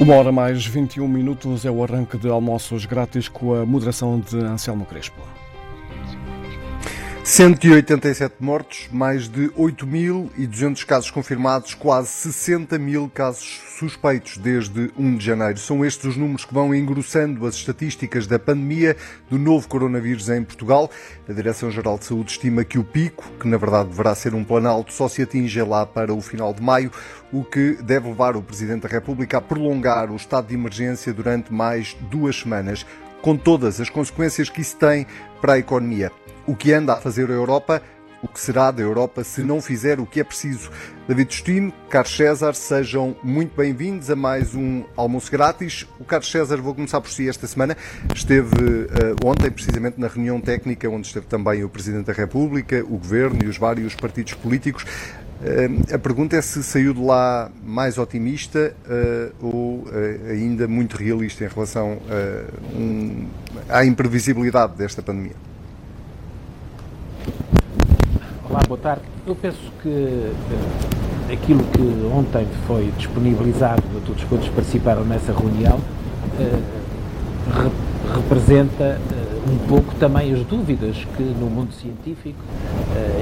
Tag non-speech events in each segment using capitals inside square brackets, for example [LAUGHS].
Uma hora mais 21 minutos é o arranque de almoços grátis com a moderação de Anselmo Crespo. 187 mortos, mais de 8.200 casos confirmados, quase 60 mil casos suspeitos desde 1 de janeiro. São estes os números que vão engrossando as estatísticas da pandemia do novo coronavírus em Portugal. A Direção-Geral de Saúde estima que o pico, que na verdade deverá ser um planalto, só se atinge lá para o final de maio, o que deve levar o Presidente da República a prolongar o estado de emergência durante mais duas semanas, com todas as consequências que isso tem para a economia o que anda a fazer a Europa, o que será da Europa se não fizer o que é preciso. David Justino, Carlos César, sejam muito bem-vindos a mais um almoço grátis. O Carlos César, vou começar por si esta semana. Esteve uh, ontem, precisamente, na reunião técnica, onde esteve também o Presidente da República, o Governo e os vários partidos políticos. Uh, a pergunta é se saiu de lá mais otimista uh, ou ainda muito realista em relação um, à imprevisibilidade desta pandemia. Olá, boa tarde. Eu penso que aquilo que ontem foi disponibilizado a todos quantos participaram nessa reunião re representa um pouco também as dúvidas que no mundo científico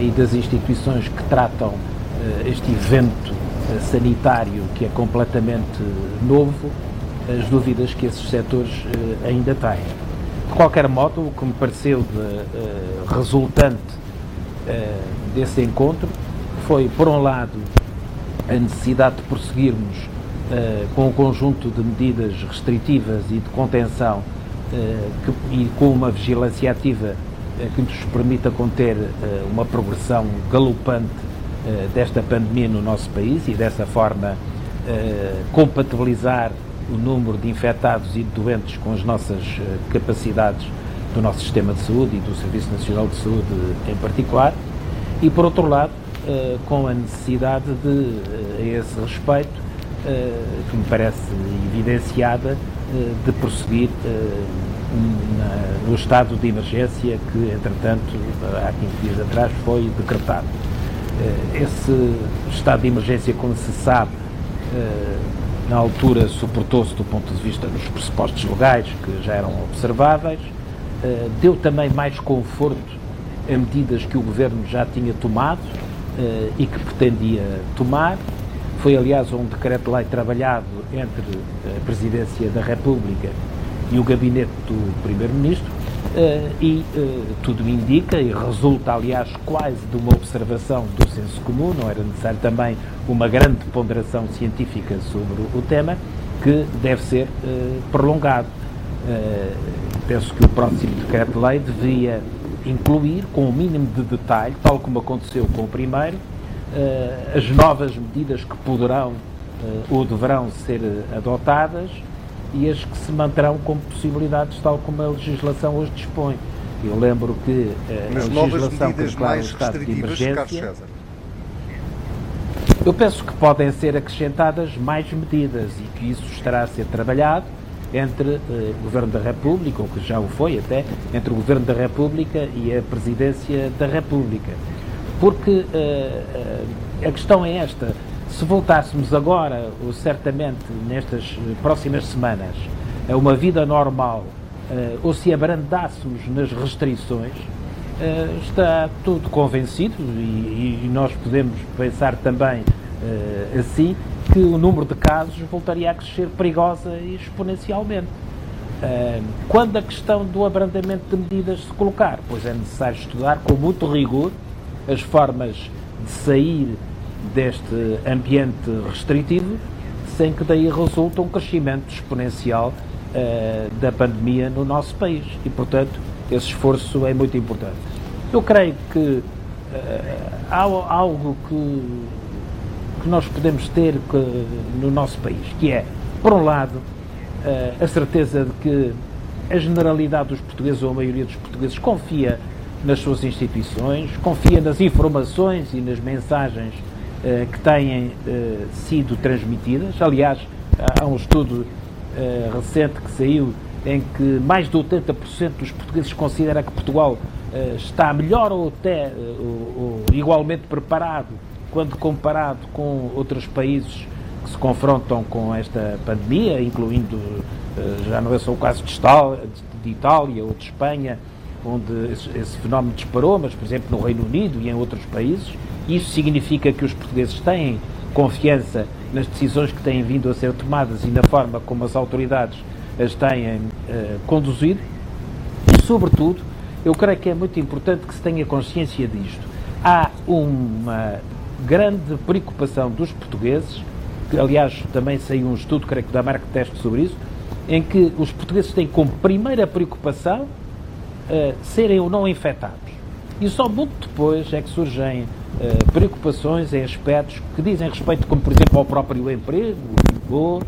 e das instituições que tratam este evento sanitário que é completamente novo, as dúvidas que esses setores ainda têm. De qualquer modo, o que me pareceu de, resultante desse encontro foi, por um lado, a necessidade de prosseguirmos com um conjunto de medidas restritivas e de contenção e com uma vigilância ativa que nos permita conter uma progressão galopante desta pandemia no nosso país e dessa forma compatibilizar o número de infectados e de doentes com as nossas capacidades do nosso sistema de saúde e do Serviço Nacional de Saúde em particular, e por outro lado, com a necessidade de, a esse respeito, que me parece evidenciada, de prosseguir no estado de emergência que, entretanto, há 15 dias atrás foi decretado. Esse estado de emergência, como se sabe, na altura suportou-se do ponto de vista dos pressupostos legais que já eram observáveis, eh, deu também mais conforto a medidas que o Governo já tinha tomado e que pretendia tomar. Foi, aliás, um decreto-lei trabalhado entre a Presidência da República e o Gabinete do Primeiro-Ministro uh, e tudo indica, e resulta, aliás, quase de uma observação do senso comum, não era necessário também uma grande ponderação científica sobre o tema, que deve ser prolongado. Penso que o próximo decreto-lei devia incluir, com o mínimo de detalhe, tal como aconteceu com o primeiro, uh, as novas medidas que poderão uh, ou deverão ser adotadas e as que se manterão como possibilidades, tal como a legislação hoje dispõe. Eu lembro que Mas a legislação que declara o estado de emergência. Eu penso que podem ser acrescentadas mais medidas e que isso estará a ser trabalhado entre eh, o Governo da República, ou que já o foi até, entre o Governo da República e a Presidência da República. Porque eh, eh, a questão é esta, se voltássemos agora, ou certamente nestas próximas semanas, a uma vida normal, ou se abrandássemos nas restrições, está tudo convencido, e, e nós podemos pensar também assim, que o número de casos voltaria a crescer perigosa e exponencialmente. Quando a questão do abrandamento de medidas se colocar, pois é necessário estudar com muito rigor as formas de sair deste ambiente restritivo, sem que daí resulte um crescimento exponencial uh, da pandemia no nosso país. E, portanto, esse esforço é muito importante. Eu creio que uh, há algo que que nós podemos ter no nosso país, que é, por um lado, eh, a certeza de que a generalidade dos portugueses, ou a maioria dos portugueses, confia nas suas instituições, confia nas informações e nas mensagens uh, que têm uh, sido transmitidas. Aliás, há um estudo uh, recente que saiu em que mais de 80% dos portugueses considera que Portugal está melhor ou até ou igualmente preparado quando comparado com outros países que se confrontam com esta pandemia, incluindo, já não é só o caso de Itália ou de Espanha, onde esse fenómeno disparou, mas, por exemplo, no Reino Unido e em outros países. Isso significa que os portugueses têm confiança nas decisões que têm vindo a ser tomadas e na forma como as autoridades as têm uh, conduzido. E, sobretudo, eu creio que é muito importante que se tenha consciência disto. Há uma grande preocupação dos portugueses, que aliás também saiu um estudo, creio que da Marca Teste sobre isso, em que os portugueses têm como primeira preocupação uh, serem ou não infectados. E só muito depois é que surgem uh, preocupações em aspectos que dizem respeito, como por exemplo, ao próprio emprego ou uh,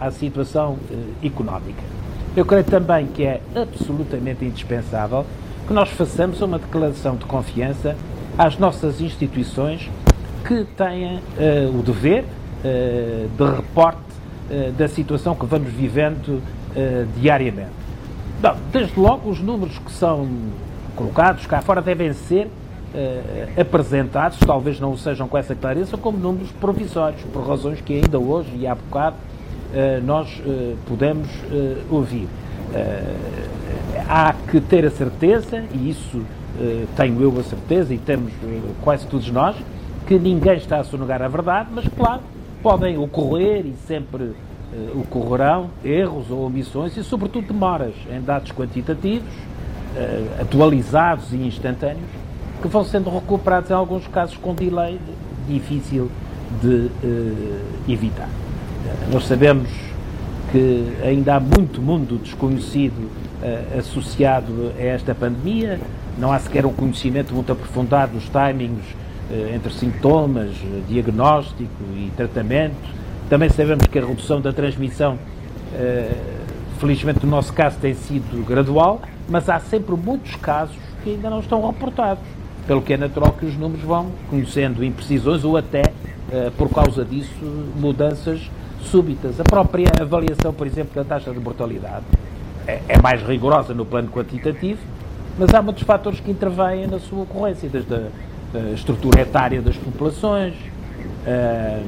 à situação económica. Eu creio também que é absolutamente indispensável que nós façamos uma declaração de confiança às nossas instituições que têm o dever de reporte da situação que vamos vivendo diariamente. Desde logo, os números que são colocados cá fora devem ser uh, apresentados, talvez não sejam com essa clareza, como números provisórios, por razões que ainda hoje e há bocado uh, nós uh, podemos ouvir. há que ter a certeza, e isso tenho eu a certeza, e temos quase todos nós, que ninguém está a sonegar a verdade, mas claro, podem ocorrer e sempre ocorrerão erros ou omissões e, sobretudo, demoras em dados quantitativos, uh, atualizados e instantâneos, que vão sendo recuperados em alguns casos com delay difícil de uh, evitar. nós sabemos que ainda há muito mundo desconhecido associado a esta pandemia, não há sequer um conhecimento muito aprofundado dos timings entre sintomas, diagnóstico e tratamento também sabemos que a redução da transmissão, eh, felizmente no nosso caso, tem sido gradual, mas há sempre muitos casos que ainda não estão reportados, pelo que é natural que os números vão conhecendo imprecisões ou até, eh, por causa disso, mudanças súbitas. A própria avaliação, por exemplo, da taxa de mortalidade é, é mais rigorosa no plano quantitativo, mas há muitos fatores que intervêm na sua ocorrência, desde a, estrutura etária das populações, eh,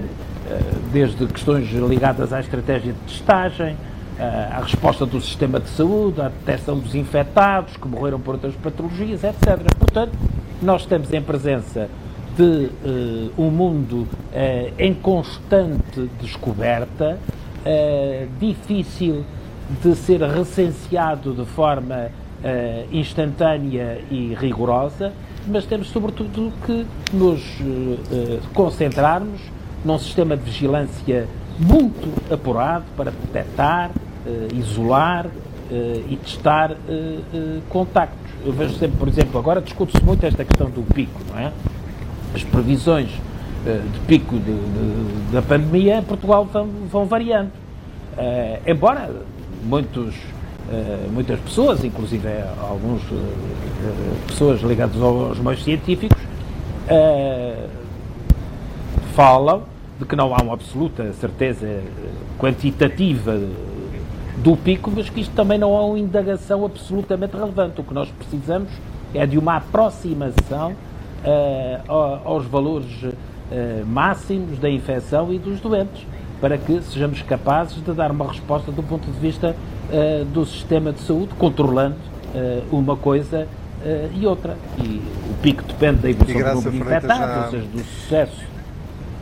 desde questões ligadas à estratégia de testagem, eh, à resposta do sistema de saúde, à detecção dos infectados que morreram por outras patologias, etc. Portanto, nós estamos em presença de uh, um mundo uh, em constante descoberta, uh, difícil de ser recenseado de forma instantânea e rigorosa, mas temos sobretudo que nos concentrarmos num sistema de vigilância muito apurado para detectar, uh, isolar uh, e testar uh, contactos. Eu vejo sempre, por exemplo, agora discute-se muito esta questão do pico, não é? As previsões de pico de, de, da pandemia em Portugal vão, vão variando. embora muitos, muitas pessoas, inclusive algumas pessoas ligadas aos meios científicos, falam de que não há uma absoluta certeza quantitativa do pico, mas que isto também não é uma indagação absolutamente relevante. O que nós precisamos é de uma aproximação uh, aos valores uh, máximos da infecção e dos doentes, para que sejamos capazes de dar uma resposta do ponto de vista uh, do sistema de saúde, controlando uma coisa e outra. E o pico depende da evolução do número de infectados, ou seja, do sucesso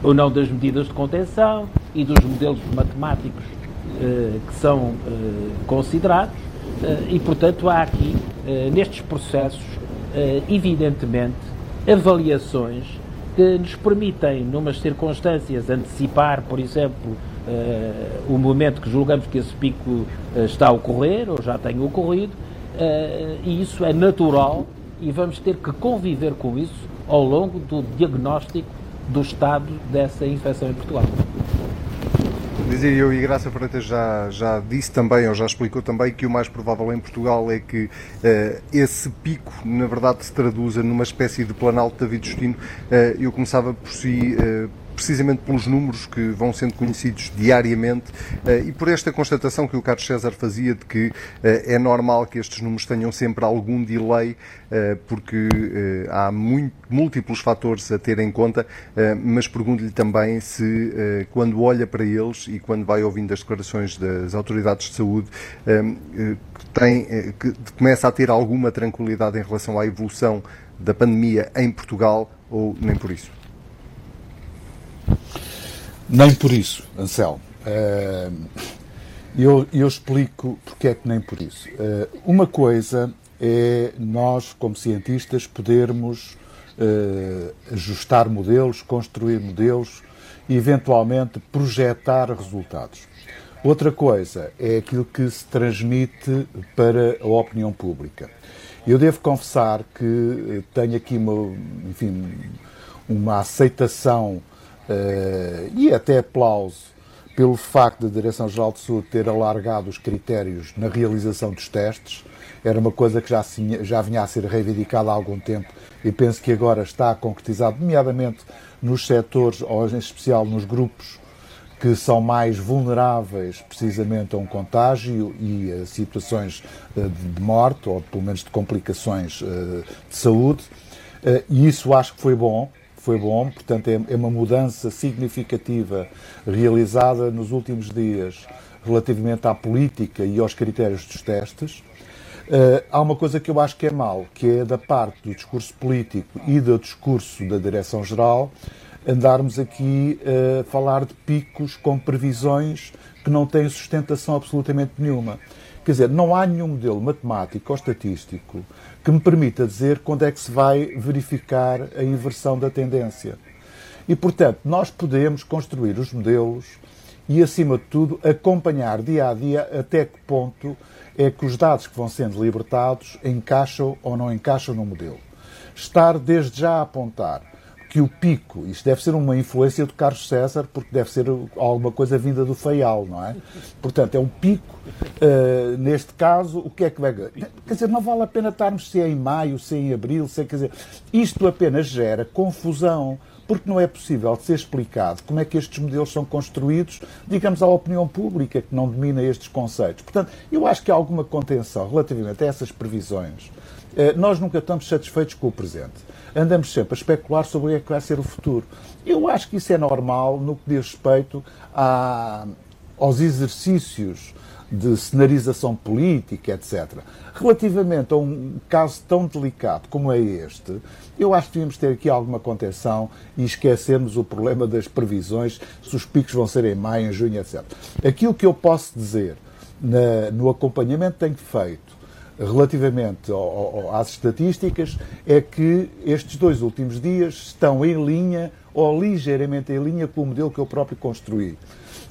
ou não das medidas de contenção e dos modelos matemáticos uh, que são uh, considerados. Uh, e, portanto, há aqui, nestes processos, evidentemente, avaliações que nos permitem, numas circunstâncias, antecipar, por exemplo, o momento que julgamos que esse pico está a ocorrer ou já tem ocorrido, e isso é natural e vamos ter que conviver com isso ao longo do diagnóstico do estado dessa infecção em Portugal. Dizia eu, e Graça Freitas já, já disse também, ou já explicou também, que o mais provável em Portugal é que uh, esse pico, na verdade, se traduza numa espécie de planalto David Justino. Uh, eu começava por si uh, precisamente pelos números que vão sendo conhecidos diariamente e por esta constatação que o Carlos César fazia de que é normal que estes números tenham sempre algum delay, porque há muito, múltiplos fatores a ter em conta, mas pergunto-lhe também se, quando olha para eles e quando vai ouvindo as declarações das autoridades de saúde, tem, começa a ter alguma tranquilidade em relação à evolução da pandemia em Portugal ou nem por isso? Nem por isso, Anselmo. Uh, eu, eu, explico porque é que nem por isso. Uh, uma coisa é nós, como cientistas, podermos uh, ajustar modelos, construir modelos e, eventualmente, projetar resultados. Outra coisa é aquilo que se transmite para a opinião pública. Eu devo confessar que tenho aqui uma, enfim, uma aceitação uh, e até aplauso pelo facto da Direção-Geral de Saúde ter alargado os critérios na realização dos testes. Era uma coisa que já, já vinha a ser reivindicada há algum tempo e penso que agora está concretizado, nomeadamente nos setores, ou em especial nos grupos que são mais vulneráveis precisamente a um contágio e a situações eh, de morte ou pelo menos de complicações eh, de saúde. E isso acho que foi bom, foi bom, portanto é, é uma mudança significativa realizada nos últimos dias relativamente à política e aos critérios dos testes. Uh, há uma coisa que eu acho que é mal, que é da parte do discurso político e do discurso da Direção-Geral, andarmos aqui a falar de picos com previsões que não têm sustentação absolutamente nenhuma. Quer dizer, não há nenhum modelo matemático ou estatístico que me permita dizer quando é que se vai verificar a inversão da tendência. E, portanto, nós podemos construir os modelos e, acima de tudo, acompanhar dia a dia até que ponto é que os dados que vão sendo libertados encaixam ou não encaixam no modelo. Estar desde já a apontar que o pico, isto deve ser uma influência do Carlos César, porque deve ser alguma coisa vinda do Feial, não é? Portanto, é um pico. Uh, neste caso, o que é que vai. Quer dizer, não vale a pena estarmos se é em maio, se é em abril, se é, quer dizer, isto apenas gera confusão, porque não é possível de ser explicado como é que estes modelos são construídos, digamos, à opinião pública, que não domina estes conceitos. Portanto, eu acho que há alguma contenção relativamente a essas previsões. Uh, nós nunca estamos satisfeitos com o presente andamos sempre a especular sobre o que é que vai ser o futuro. Eu acho que isso é normal no que diz respeito a, aos exercícios de cenarização política, etc. Relativamente a um caso tão delicado como é este, eu acho que devíamos ter aqui alguma contenção e esquecermos o problema das previsões, se os picos vão ser em maio, em junho, etc. Aquilo que eu posso dizer na, no acompanhamento que tenho feito relativamente ao, ao, às estatísticas é que estes dois últimos dias estão em linha ou ligeiramente em linha com o modelo que eu próprio construí.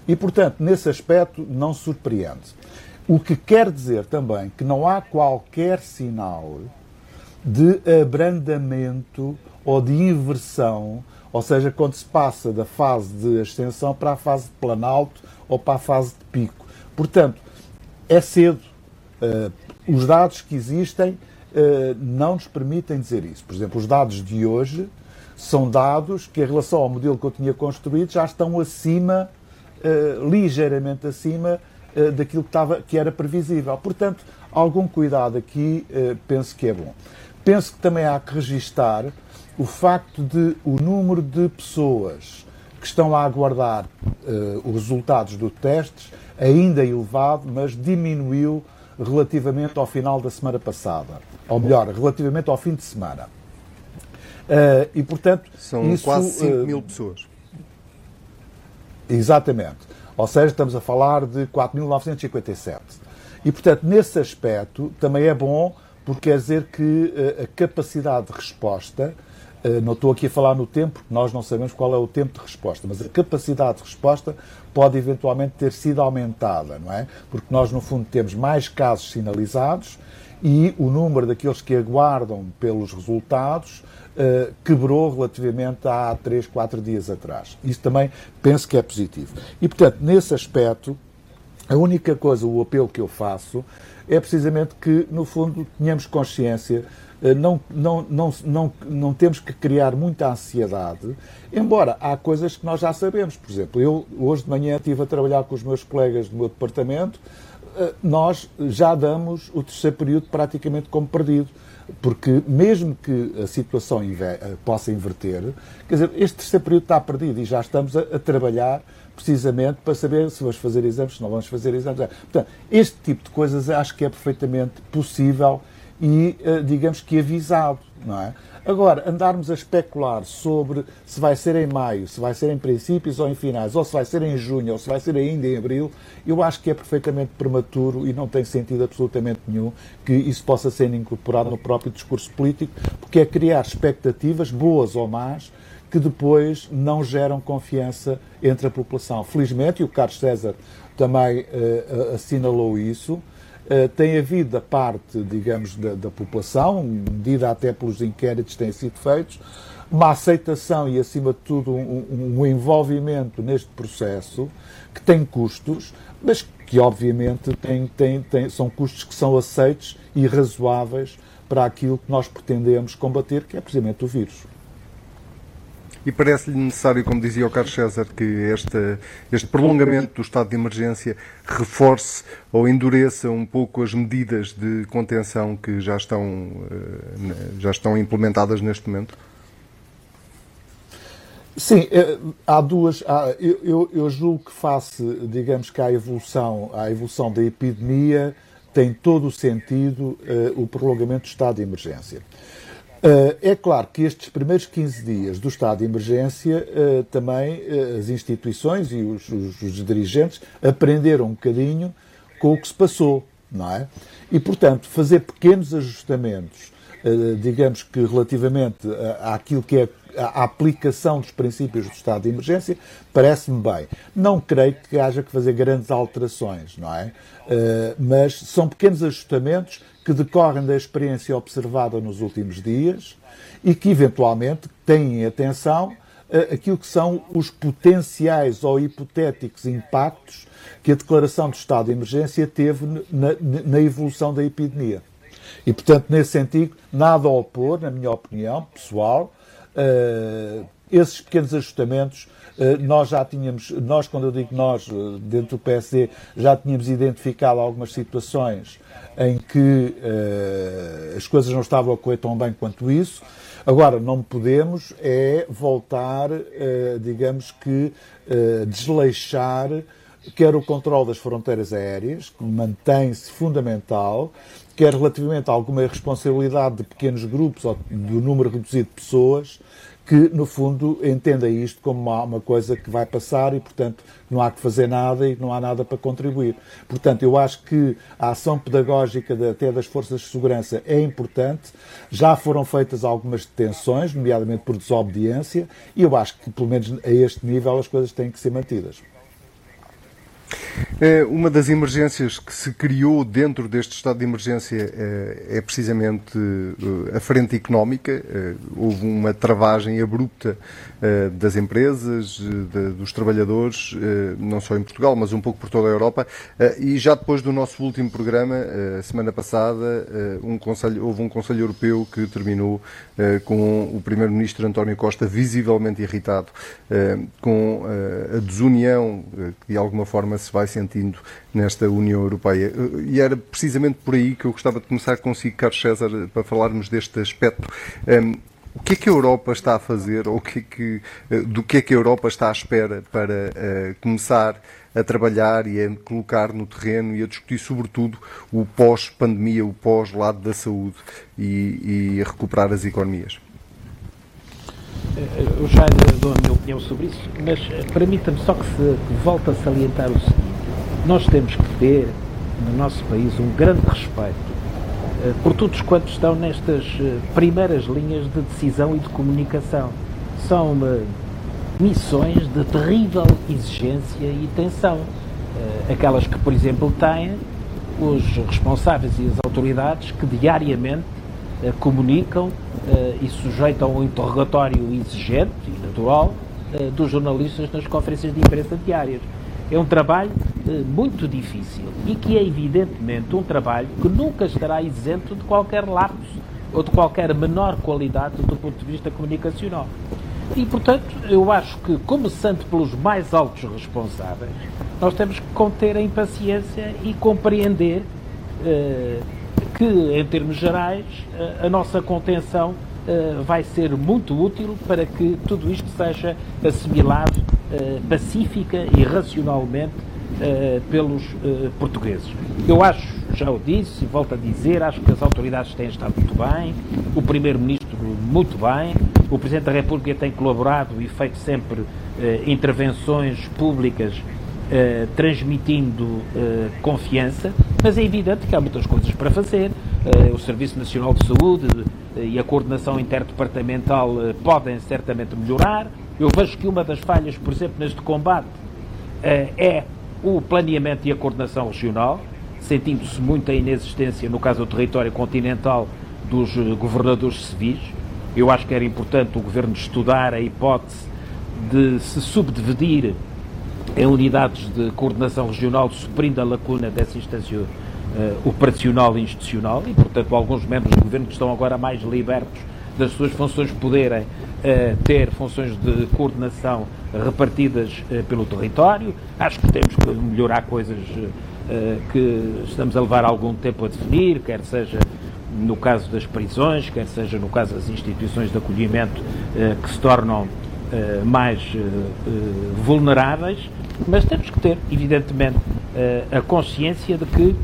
E, portanto, nesse aspecto não surpreende. O que quer dizer também que não há qualquer sinal de abrandamento ou de inversão, ou seja, quando se passa da fase de ascensão para a fase de planalto ou para a fase de pico. Portanto, é cedo. Uh, os dados que existem uh, não nos permitem dizer isso. Por exemplo, os dados de hoje são dados que, em relação ao modelo que eu tinha construído, já estão acima, uh, ligeiramente acima uh, daquilo que, estava, que era previsível. Portanto, algum cuidado aqui penso que é bom. Penso que também há que registar o facto de o número de pessoas que estão a aguardar os resultados dos testes ainda elevado, mas diminuiu relativamente ao final da semana passada. Ou melhor, relativamente ao fim de semana. Uh, e, portanto, São isso, quase 5 uh, mil pessoas. Exatamente. Ou seja, estamos a falar de 4.957. E, portanto, nesse aspecto, também é bom, porque quer dizer que uh, a capacidade de resposta eh, não estou aqui a falar no tempo, nós não sabemos qual é o tempo de resposta, mas a capacidade de resposta pode eventualmente ter sido aumentada, não é? Porque nós, no fundo, temos mais casos sinalizados e o número daqueles que aguardam pelos resultados uh, quebrou relativamente há 3, 4 dias atrás. Isso também penso que é positivo. E, portanto, nesse aspecto, A única coisa, o apelo que eu faço, é precisamente que, no fundo, tenhamos consciência eh, não, não, não, não, não temos que criar muita ansiedade, embora há coisas que nós já sabemos. Por exemplo, eu hoje de manhã estive a trabalhar com os meus colegas do meu departamento, eh, nós já damos o terceiro período praticamente como perdido. Porque mesmo que a situação eh, possa inverter, quer dizer, este terceiro período está perdido e já estamos a, a trabalhar precisamente para saber se vamos fazer exames, se não vamos fazer exames. Portanto, este tipo de coisas acho que é perfeitamente possível e, eh, digamos que, avisado, não é? Agora, andarmos a especular sobre se vai ser em maio, se vai ser em princípios ou em finais, ou se vai ser em junho, ou se vai ser ainda em abril, eu acho que é perfeitamente prematuro e não tem sentido absolutamente nenhum que isso possa ser incorporado no próprio discurso político, porque é criar expectativas, boas ou más, que depois não geram confiança entre a população. Felizmente, e o Carlos César também uh, assinalou isso, Uh, tem havido da parte, digamos, da, da, população, medida até pelos inquéritos que têm sido feitos, uma aceitação e, acima de tudo, um, um, envolvimento neste processo que tem custos, mas que, obviamente, tem, tem, tem, são custos que são aceitos e razoáveis para aquilo que nós pretendemos combater, que é precisamente o vírus. E parece-lhe necessário, como dizia o Carlos César, que este, este prolongamento do estado de emergência reforce ou endureça um pouco as medidas de contenção que já estão, eh, já estão implementadas neste momento? Sim, eh, há duas. Há, eu, eu, julgo que face, digamos que a evolução, a evolução da epidemia tem todo o sentido uh, o prolongamento do estado de emergência. Uh, é claro que estes primeiros 15 dias do estado de emergência, uh, também uh, as instituições e os, os, os, dirigentes aprenderam um bocadinho com o que se passou, não é? E, portanto, fazer pequenos ajustamentos, digamos que relativamente àquilo que é a aplicação dos princípios do estado de emergência, parece-me bem. Não creio que haja que fazer grandes alterações, não é? mas são pequenos ajustamentos que decorrem da experiência observada nos últimos dias e que, eventualmente, têm atenção uh, aquilo que são os potenciais ou hipotéticos impactos que a declaração de estado de emergência teve na, na evolução da epidemia. E, portanto, nesse sentido, nada a opor, na minha opinião pessoal, uh, esses pequenos ajustamentos eh, nós já tínhamos, nós quando eu digo nós, dentro do PSD, já tínhamos identificado algumas situações em que uh, as coisas não estavam a correr tão bem quanto isso. Agora, não podemos é voltar, uh, digamos que, uh, desleixar quer o controle das fronteiras aéreas, que mantém-se fundamental, quer relativamente a alguma responsabilidade de pequenos grupos ou do número reduzido de pessoas, que, no fundo, entenda isto como uma, uma, coisa que vai passar e, portanto, não há que fazer nada e não há nada para contribuir. Portanto, eu acho que a ação pedagógica de, até das forças de segurança é importante. Já foram feitas algumas detenções, nomeadamente por desobediência, e eu acho que, pelo menos a este nível, as coisas têm que ser mantidas. É, uma das emergências que se criou dentro deste estado de emergência é, é precisamente eh, a frente económica. Eh, houve uma travagem abrupta eh, das empresas, dos trabalhadores, não só em Portugal, mas um pouco por toda a Europa. E já depois do nosso último programa, semana passada, um conselho, houve um Conselho Europeu que terminou com o Primeiro-Ministro António Costa visivelmente irritado com a desunião que de alguma forma se vai sentindo nesta União Europeia. E era precisamente por aí que eu gostava de começar consigo, Carlos César, para falarmos deste aspecto. Um, o que é que a Europa está a fazer, ou que é que, eh, do que é que a Europa está à espera para uh, começar a trabalhar e a colocar no terreno e a discutir, sobretudo, o pós-pandemia, o pós-lado da saúde e, e recuperar as economias? Eh, eu já dou a minha opinião sobre isso, mas permita-me só que, se, volte a salientar o seguinte. Nós temos que ter, no nosso país, um grande respeito eh, por todos quantos estão nestas eh, primeiras linhas de decisão e de comunicação. São missões de terrível exigência e tensão. Aquelas que, por exemplo, têm os responsáveis e as autoridades que diariamente eh, comunicam eh, e sujeitam um interrogatório exigente e natural eh, dos jornalistas nas conferências de imprensa diárias. É um trabalho eh, muito difícil e que é evidentemente um trabalho que nunca estará isento de qualquer lapso ou de qualquer menor qualidade do ponto de vista comunicacional. E, portanto, eu acho que, começando pelos mais altos responsáveis, nós temos que conter a impaciência e compreender eh, que, em termos gerais, a nossa contenção uh, vai ser muito útil para que tudo isto seja assimilado pacífica e racionalmente uh, pelos portugueses. Eu acho, já o disse e volto a dizer, acho que as autoridades têm estado muito bem, o Primeiro-Ministro muito bem, o Presidente da República tem colaborado e feito sempre intervenções públicas transmitindo confiança, mas é evidente que há muitas coisas para fazer. O Serviço Nacional de Saúde e a coordenação interdepartamental podem certamente melhorar. Eu vejo que uma das falhas, por exemplo, neste combate, é o planeamento e a coordenação regional, sentindo-se muito a inexistência, no caso do território continental, dos governadores civis. Eu acho que era importante o Governo estudar a hipótese de se subdividir em unidades de coordenação regional, suprindo a lacuna dessa instância uh, operacional e institucional, e, portanto, alguns membros do governo que estão agora mais libertos das suas funções poderem ter funções de coordenação repartidas uh, pelo território. Acho que temos que melhorar coisas que estamos a levar algum tempo a definir, quer seja no caso das prisões, quer seja no caso das instituições de acolhimento que se tornam mais vulneráveis mas temos que ter, evidentemente, eh, a consciência de que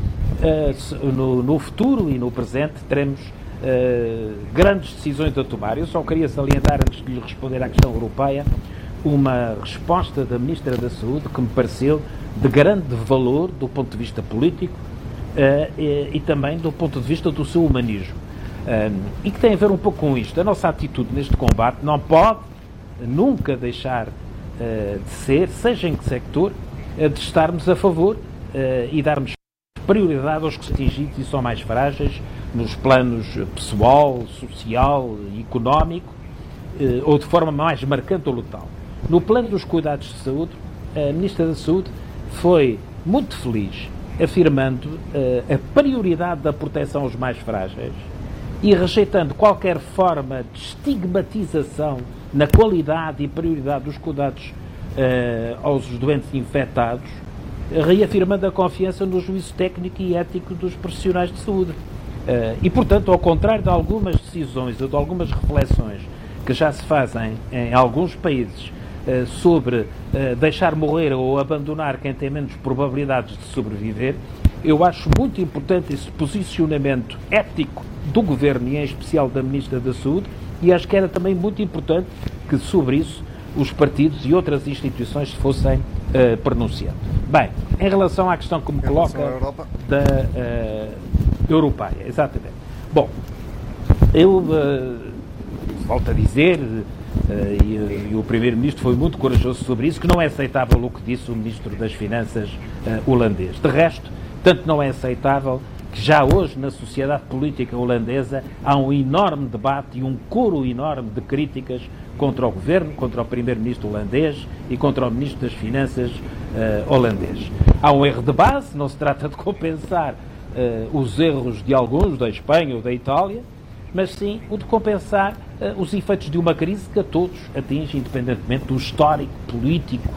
eh, no futuro e no presente teremos Uh, grandes decisões a tomar. Eu só queria salientar, antes de lhe responder à questão europeia, uma resposta da Ministra da Saúde que me pareceu de grande valor do ponto de vista político uh, e, e, também do ponto de vista do seu humanismo. Uh, e que tem a ver um pouco com isto. A nossa atitude neste combate não pode nunca deixar eh, de ser, seja em que sector, eh, de estarmos a favor eh, e darmos prioridade aos que são atingidos e são mais frágeis nos planos pessoal, social, económico ou de forma mais marcante ou local. No plano dos cuidados de saúde, a Ministra da Saúde foi muito feliz afirmando uh, a prioridade da proteção aos mais frágeis e rejeitando qualquer forma de estigmatização na qualidade e prioridade dos cuidados uh, aos doentes infectados, reafirmando a confiança no juízo técnico e ético dos profissionais de saúde. Uh, e, portanto, ao contrário de algumas decisões ou de algumas reflexões que já se fazem em alguns países uh, sobre deixar morrer ou abandonar quem tem menos probabilidades de sobreviver, eu acho muito importante esse posicionamento ético do Governo e, em especial, da Ministra da Saúde, e acho que era também muito importante que sobre isso os partidos e outras instituições se fossem uh, pronunciando. Bem, em relação à questão que me coloca da uh, europeia, exatamente. Bom, eu uh, volto a dizer, e, e, o Primeiro-Ministro foi muito corajoso sobre isso, que não é aceitável o que disse o Ministro das Finanças holandês. De resto, tanto não é aceitável que já hoje na sociedade política holandesa há um enorme debate e um coro enorme de críticas contra o governo, contra o primeiro-ministro holandês e contra o ministro das Finanças uh, holandês. Há um erro de base, não se trata de compensar uh, os erros de alguns, da Espanha ou da Itália, mas sim o de compensar uh, os efeitos de uma crise que a todos atinge, independentemente do histórico, político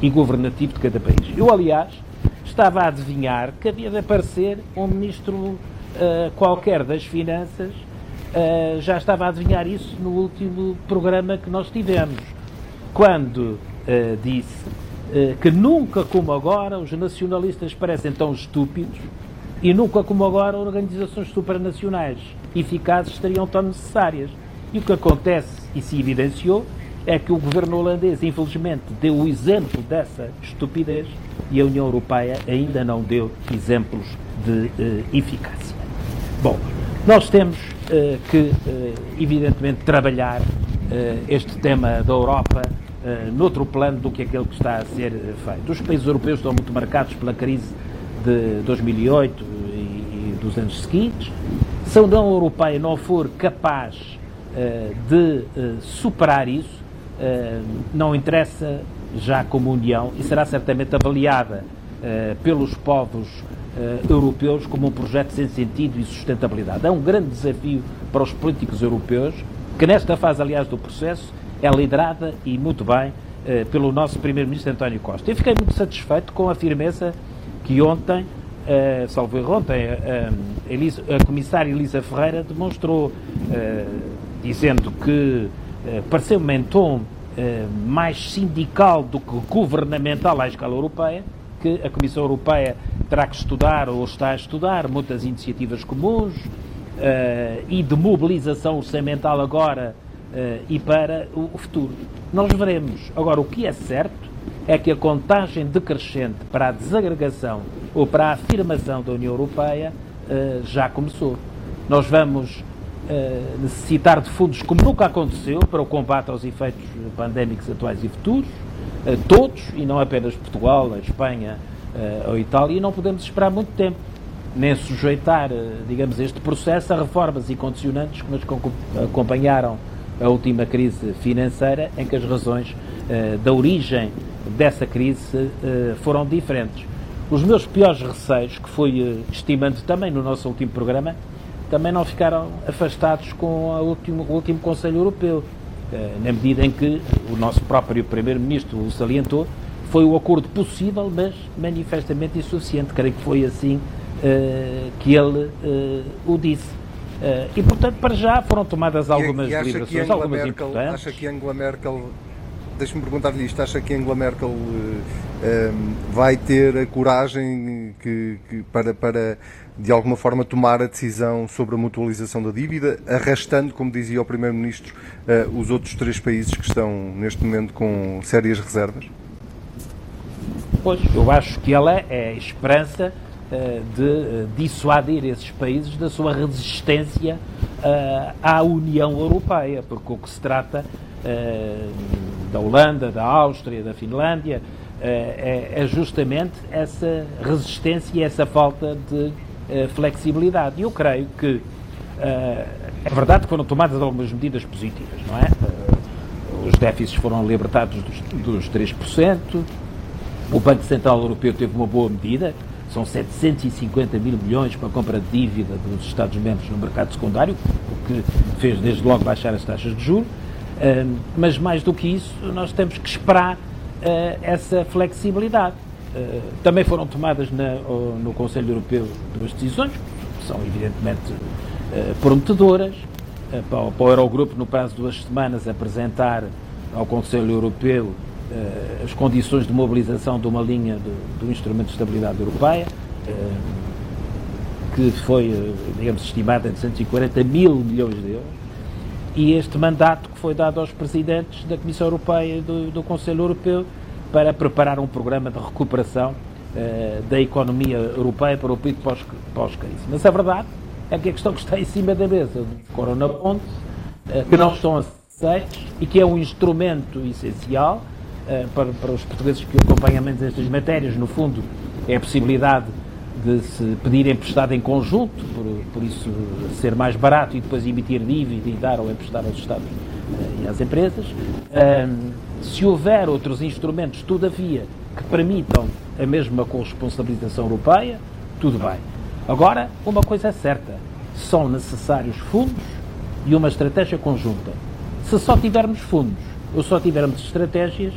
e governativo de cada país. Eu, aliás, estava a adivinhar que havia de aparecer um ministro uh, qualquer das Finanças, uh, já estava a adivinhar isso no último programa que nós tivemos, quando uh, disse que nunca como agora os nacionalistas parecem tão estúpidos e nunca como agora organizações supranacionais eficazes estariam tão necessárias. E o que acontece, e se evidenciou, é que o governo holandês, infelizmente, deu o exemplo dessa estupidez e a União Europeia ainda não deu exemplos de uh, eficácia. Bom, nós temos uh, que, uh, evidentemente, trabalhar este tema da Europa uh, noutro plano do que aquele que está a ser feito. Os países europeus estão muito marcados pela crise de 2008 e, e dos anos seguintes. Se a União Europeia não for capaz de superar isso, não interessa já como União e será certamente avaliada uh, pelos povos uh, europeus como um projeto sem sentido e sustentabilidade. É um grande desafio para os políticos europeus, que nesta fase, aliás, do processo, é liderada e muito bem uh, pelo nosso Primeiro-Ministro António Costa. Eu fiquei muito satisfeito com a firmeza que ontem, uh, salvo erro, ontem, a, Elisa, a comissária Elisa Ferreira demonstrou, dizendo que pareceu-me em tom mais sindical do que governamental à escala europeia, que a Comissão Europeia terá que estudar ou está a estudar muitas iniciativas comuns uh, e de mobilização orçamental agora uh, e para o, futuro. Nós veremos. Agora, o que é certo é que a contagem decrescente para a desagregação ou para a afirmação da União Europeia uh, já começou. Nós vamos necessitar de fundos como nunca aconteceu para o combate aos efeitos pandémicos atuais e futuros todos, e não apenas Portugal, a Espanha uh, ou Itália, e não podemos esperar muito tempo, nem sujeitar, uh, digamos, este processo a reformas e condicionantes que nos acompanharam a última crise financeira, em que as razões uh, da origem dessa crise foram diferentes. Os meus piores receios, que fui estimando também no nosso último programa, também não ficaram afastados com último, o último Conselho Europeu eh, na medida em que o nosso próprio Primeiro-Ministro o salientou, foi o acordo possível, mas manifestamente insuficiente. Creio que foi assim uh, que ele uh, o disse. Uh, e, portanto, para já foram tomadas algumas e, e deliberações, algumas Merkel, importantes. Acha que Angela Merkel, deixe-me perguntar-lhe isto, acha que Angela Merkel vai ter a coragem que, que, para, para de alguma forma tomar a decisão sobre a mutualização da dívida, arrastando, como dizia o Primeiro-Ministro, uh, os outros três países que estão neste momento com sérias reservas? Pois, eu acho que ela é a esperança uh, de uh, dissuadir esses países da sua resistência à União Europeia, porque o que se trata da Holanda, da Áustria, da Finlândia, é, é justamente essa resistência e essa falta de eh, flexibilidade. E eu creio que é verdade que foram tomadas algumas medidas positivas, não é? Os déficits foram libertados dos, dos 3%, o Banco Central Europeu teve uma boa medida, são 750 mil milhões para a compra de dívida dos Estados-membros no mercado secundário, o que fez desde logo baixar as taxas de juros. Uh, mas mais do que isso, nós temos que esperar essa flexibilidade. Eh, também foram tomadas na, no Conselho Europeu duas decisões, que são evidentemente uh, prometedoras, uh, para, para, o Eurogrupo, no prazo de duas semanas, apresentar ao Conselho Europeu as condições de mobilização de uma linha do, do Instrumento de Estabilidade Europeia, que foi, digamos, estimada em 140 mil milhões de euros, e este mandato que foi dado aos presidentes da Comissão Europeia e do, do Conselho Europeu para preparar um programa de recuperação uh, da economia europeia para o período pós-crise. Mas a verdade é que a questão que está em cima da mesa do Corona Ponte, uh, que não estão aceitos e que é um instrumento essencial uh, para, para os portugueses que acompanham menos estas matérias, no fundo, é a possibilidade de se pedir emprestado em conjunto, por, por isso ser mais barato e depois emitir dívida e dar ou emprestar aos Estados e às empresas. Se houver outros instrumentos, todavia, que permitam a mesma corresponsabilização europeia, tudo bem. Agora, uma coisa é certa: são necessários fundos e uma estratégia conjunta. Se só tivermos fundos ou só tivermos estratégias,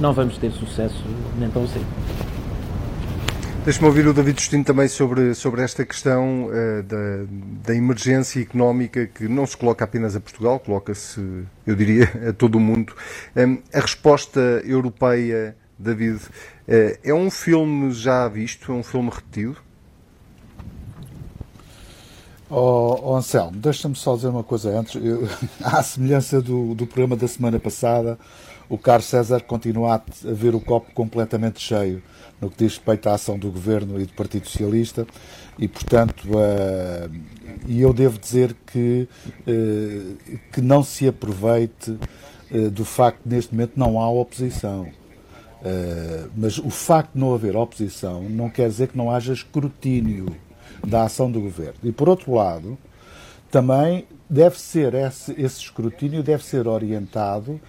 não vamos ter sucesso nem tão cedo. Deixa-me ouvir o David Justino também sobre, sobre esta questão uh, da, da emergência económica que não se coloca apenas a Portugal, coloca-se, eu diria, [LAUGHS] a todo o mundo. Um, a resposta europeia, David, uh, é um filme já visto, é um filme repetido? Oh, oh Anselmo, deixa-me só dizer uma coisa antes. Eu, [LAUGHS] à semelhança do, do programa da semana passada, o Carlos César continua a ver o copo completamente cheio no que diz respeito à ação do Governo e do Partido Socialista e, portanto, uh, e eu devo dizer que, uh, que não se aproveite uh, do facto que neste momento não há oposição. mas o facto de não haver oposição não quer dizer que não haja escrutínio da ação do Governo. E, por outro lado, também deve ser esse, esse escrutínio deve ser orientado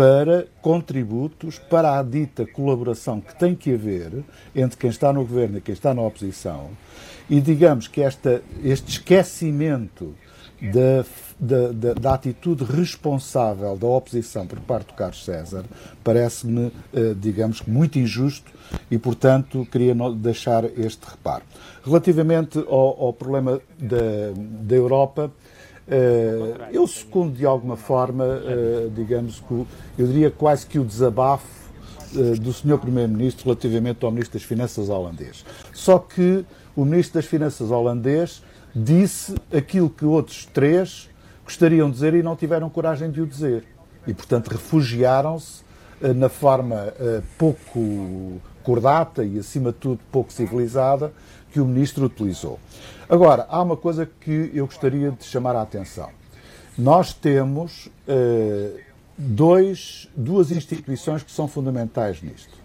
para contributos para a dita colaboração que tem que haver entre quem está no governo e quem está na oposição. E digamos que esta, este esquecimento da, da, da, da, atitude responsável da oposição por parte do Carlos César parece-me, eh, digamos, muito injusto e, portanto, queria deixar este reparo. Relativamente ao, ao problema da, da Europa, eu secundo de alguma forma, eh, digamos, que, eu diria quase que o desabafo do Sr. Primeiro-Ministro relativamente ao Ministro das Finanças holandês. Só que o Ministro das Finanças holandês disse aquilo que outros três gostariam de dizer e não tiveram coragem de o dizer. E, portanto, refugiaram-se eh, na forma eh, pouco cordata e, acima de tudo, pouco civilizada que o ministro utilizou. Agora, há uma coisa que eu gostaria de chamar a atenção. Nós temos uh, dois, duas instituições que são fundamentais nisto.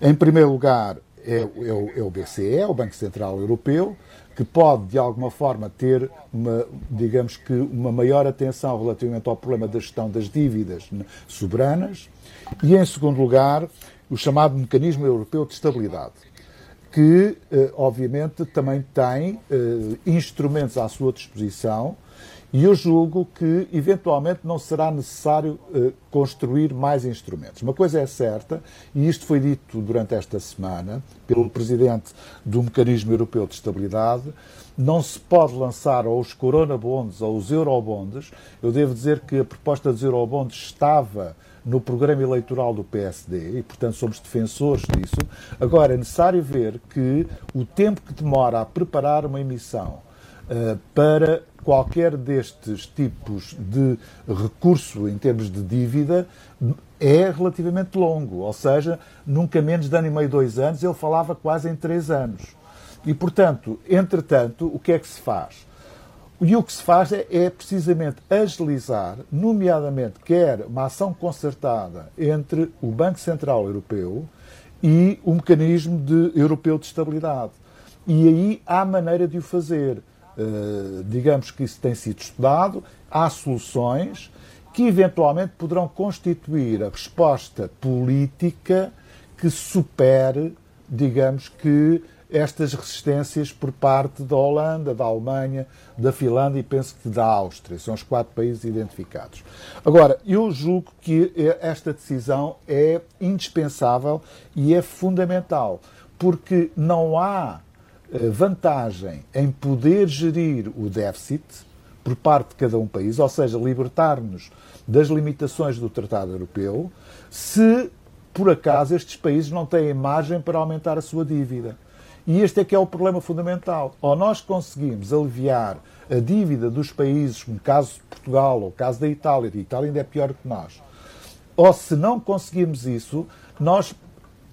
Em primeiro lugar, é, é, o, é o BCE, o Banco Central Europeu, que pode, de alguma forma, ter uma, digamos que, uma maior atenção relativamente ao problema da gestão das dívidas soberanas. E, em segundo lugar, o chamado Mecanismo Europeu de Estabilidade, que, eh, obviamente, também tem eh, instrumentos à sua disposição e eu julgo que, eventualmente, não será necessário uh, construir mais instrumentos. Uma coisa é certa, e isto foi dito durante esta semana pelo Presidente do Mecanismo Europeu de Estabilidade, não se pode lançar ou os coronabonds ou os eurobonds. Eu devo dizer que a proposta dos eurobonds estava no programa eleitoral do PSD e, portanto, somos defensores disso. Agora, é necessário ver que o tempo que demora a preparar uma emissão uh, para qualquer destes tipos de recurso em termos de dívida é relativamente longo, ou seja, nunca menos de ano e meio, dois anos, ele falava quase em três anos. E, portanto, entretanto, o que é que se faz? E o que se faz é, é precisamente agilizar, nomeadamente, quer uma ação concertada entre o Banco Central Europeu e o mecanismo de, europeu de estabilidade. E aí há maneira de o fazer. Eh, digamos que isso tem sido estudado, há soluções que eventualmente poderão constituir a resposta política que supere, digamos que, estas resistências por parte da Holanda, da Alemanha, da Finlândia e penso que da Áustria. São os quatro países identificados. Agora, eu julgo que esta decisão é indispensável e é fundamental, porque não há eh, vantagem em poder gerir o déficit por parte de cada um país, ou seja, libertar-nos das limitações do Tratado Europeu, se por acaso estes países não têm margem para aumentar a sua dívida. E este é que é o problema fundamental. Ou nós conseguimos aliviar a dívida dos países, como o caso de Portugal ou o caso da Itália, a Itália ainda é pior que nós, ou se não conseguirmos isso, nós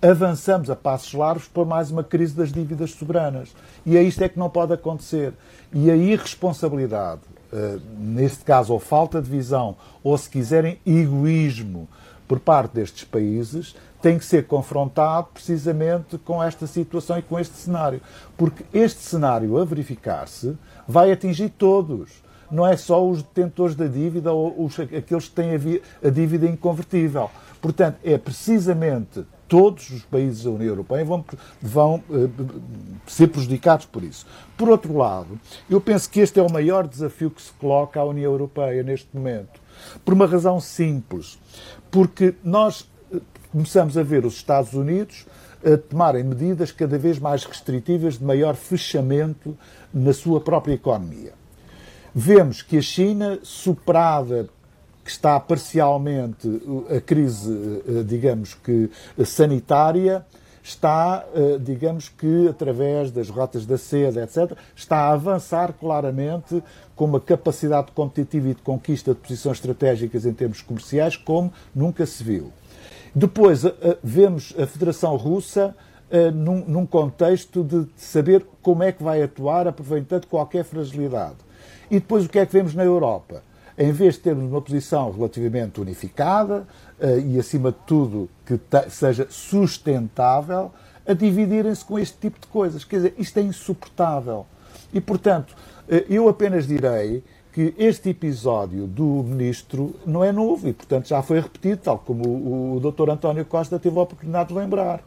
avançamos a passos largos para mais uma crise das dívidas soberanas. E é isto é que não pode acontecer. E a irresponsabilidade, uh, neste caso, ou falta de visão, ou se quiserem, egoísmo por parte destes países, tem que ser confrontado precisamente com esta situação e com este cenário. Porque este cenário, a verificar-se, vai atingir todos. Não é só os detentores da dívida ou os, aqueles que têm a, a dívida inconvertível. Portanto, é precisamente todos os países da União Europeia vão, vão uh, ser prejudicados por isso. Por outro lado, eu penso que este é o maior desafio que se coloca à União Europeia neste momento. Por uma razão simples. Porque nós eh, começamos a ver os Estados Unidos a tomarem medidas cada vez mais restritivas de maior fechamento na sua própria economia. Vemos que a China, superada que está parcialmente a crise, eh, digamos que sanitária, está, eh, digamos que através das rotas da seda, etc., está a avançar claramente com uma capacidade competitiva e de conquista de posições estratégicas em termos comerciais como nunca se viu. Depois eh, vemos a Federação Russa num, num contexto de saber como é que vai atuar, aproveitando qualquer fragilidade. E depois o que é que vemos na Europa? em vez de termos uma posição relativamente unificada e, acima de tudo, que seja sustentável, a dividirem-se com este tipo de coisas. Quer dizer, isto é insuportável. E, portanto, eu apenas direi que este episódio do ministro não é novo e, portanto, já foi repetido, tal como o, o Dr. António Costa teve a oportunidade de lembrar.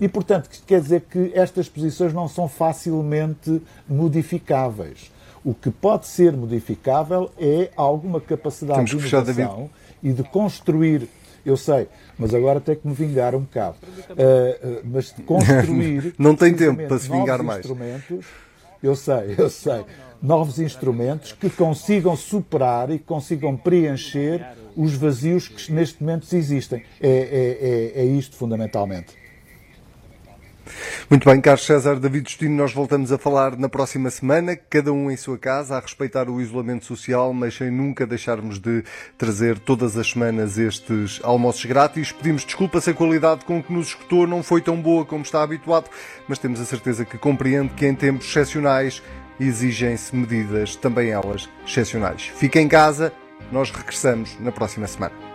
E, portanto, quer dizer que estas posições não são facilmente modificáveis. O que pode ser modificável é alguma capacidade de inovação e de construir. Eu sei, mas agora tem que me vingar um bocado. Uh, uh, mas de construir. [LAUGHS] não tem tempo para se vingar mais. Instrumentos, eu sei, eu sei. Novos instrumentos que consigam superar e consigam preencher os vazios que neste momento existem. É, é, é, é isto fundamentalmente. Muito bem, Carlos César, David Justino, nós voltamos a falar na próxima semana, cada um em sua casa, a respeitar o isolamento social, mas sem nunca deixarmos de trazer todas as semanas estes almoços grátis. Pedimos desculpa se a qualidade com que nos escutou não foi tão boa como está habituado, mas temos a certeza que compreende que em tempos excepcionais exigem-se medidas, também elas excepcionais. Fique em casa, nós regressamos na próxima semana.